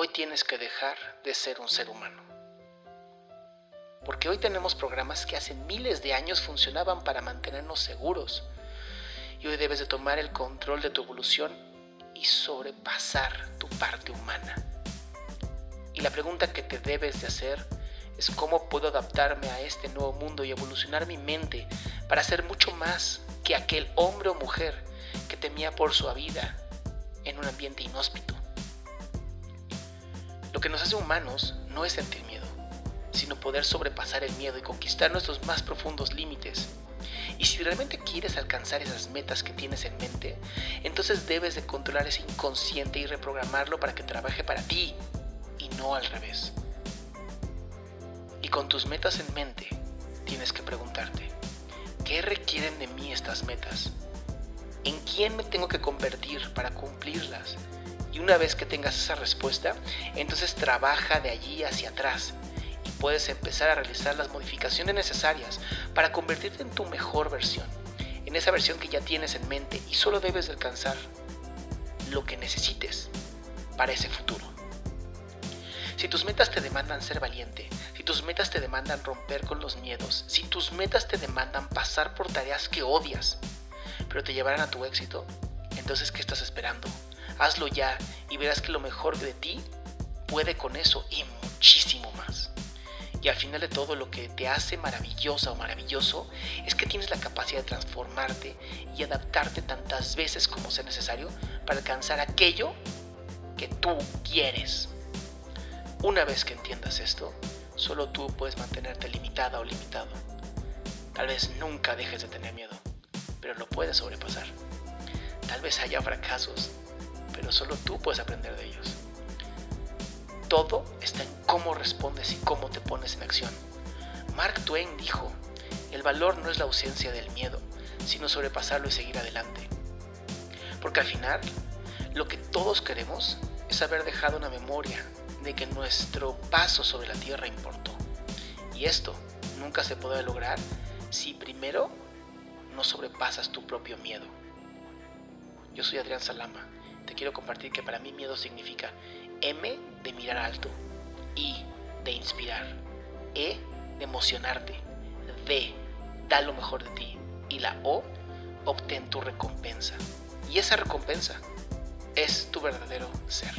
hoy tienes que dejar de ser un ser humano. Porque hoy tenemos programas que hace miles de años funcionaban para mantenernos seguros. Y hoy debes de tomar el control de tu evolución y sobrepasar tu parte humana. Y la pregunta que te debes de hacer es cómo puedo adaptarme a este nuevo mundo y evolucionar mi mente para ser mucho más que aquel hombre o mujer que temía por su vida en un ambiente inhóspito. Lo que nos hace humanos no es sentir miedo, sino poder sobrepasar el miedo y conquistar nuestros más profundos límites. Y si realmente quieres alcanzar esas metas que tienes en mente, entonces debes de controlar ese inconsciente y reprogramarlo para que trabaje para ti y no al revés. Y con tus metas en mente, tienes que preguntarte, ¿qué requieren de mí estas metas? ¿En quién me tengo que convertir para cumplirlas? Y una vez que tengas esa respuesta, entonces trabaja de allí hacia atrás y puedes empezar a realizar las modificaciones necesarias para convertirte en tu mejor versión, en esa versión que ya tienes en mente y solo debes de alcanzar lo que necesites para ese futuro. Si tus metas te demandan ser valiente, si tus metas te demandan romper con los miedos, si tus metas te demandan pasar por tareas que odias, pero te llevarán a tu éxito, entonces ¿qué estás esperando? Hazlo ya y verás que lo mejor de ti puede con eso y muchísimo más. Y al final de todo lo que te hace maravillosa o maravilloso es que tienes la capacidad de transformarte y adaptarte tantas veces como sea necesario para alcanzar aquello que tú quieres. Una vez que entiendas esto, solo tú puedes mantenerte limitada o limitado. Tal vez nunca dejes de tener miedo, pero lo puedes sobrepasar. Tal vez haya fracasos, pero solo tú puedes aprender de ellos. Todo está en cómo respondes y cómo te pones en acción. Mark Twain dijo, el valor no es la ausencia del miedo, sino sobrepasarlo y seguir adelante. Porque al final, lo que todos queremos es haber dejado una memoria de que nuestro paso sobre la tierra importó. Y esto nunca se podrá lograr si primero no sobrepasas tu propio miedo. Yo soy Adrián Salama. Te quiero compartir que para mí miedo significa M de mirar alto, I de inspirar, E de emocionarte, D da lo mejor de ti y la O obtén tu recompensa. Y esa recompensa es tu verdadero ser.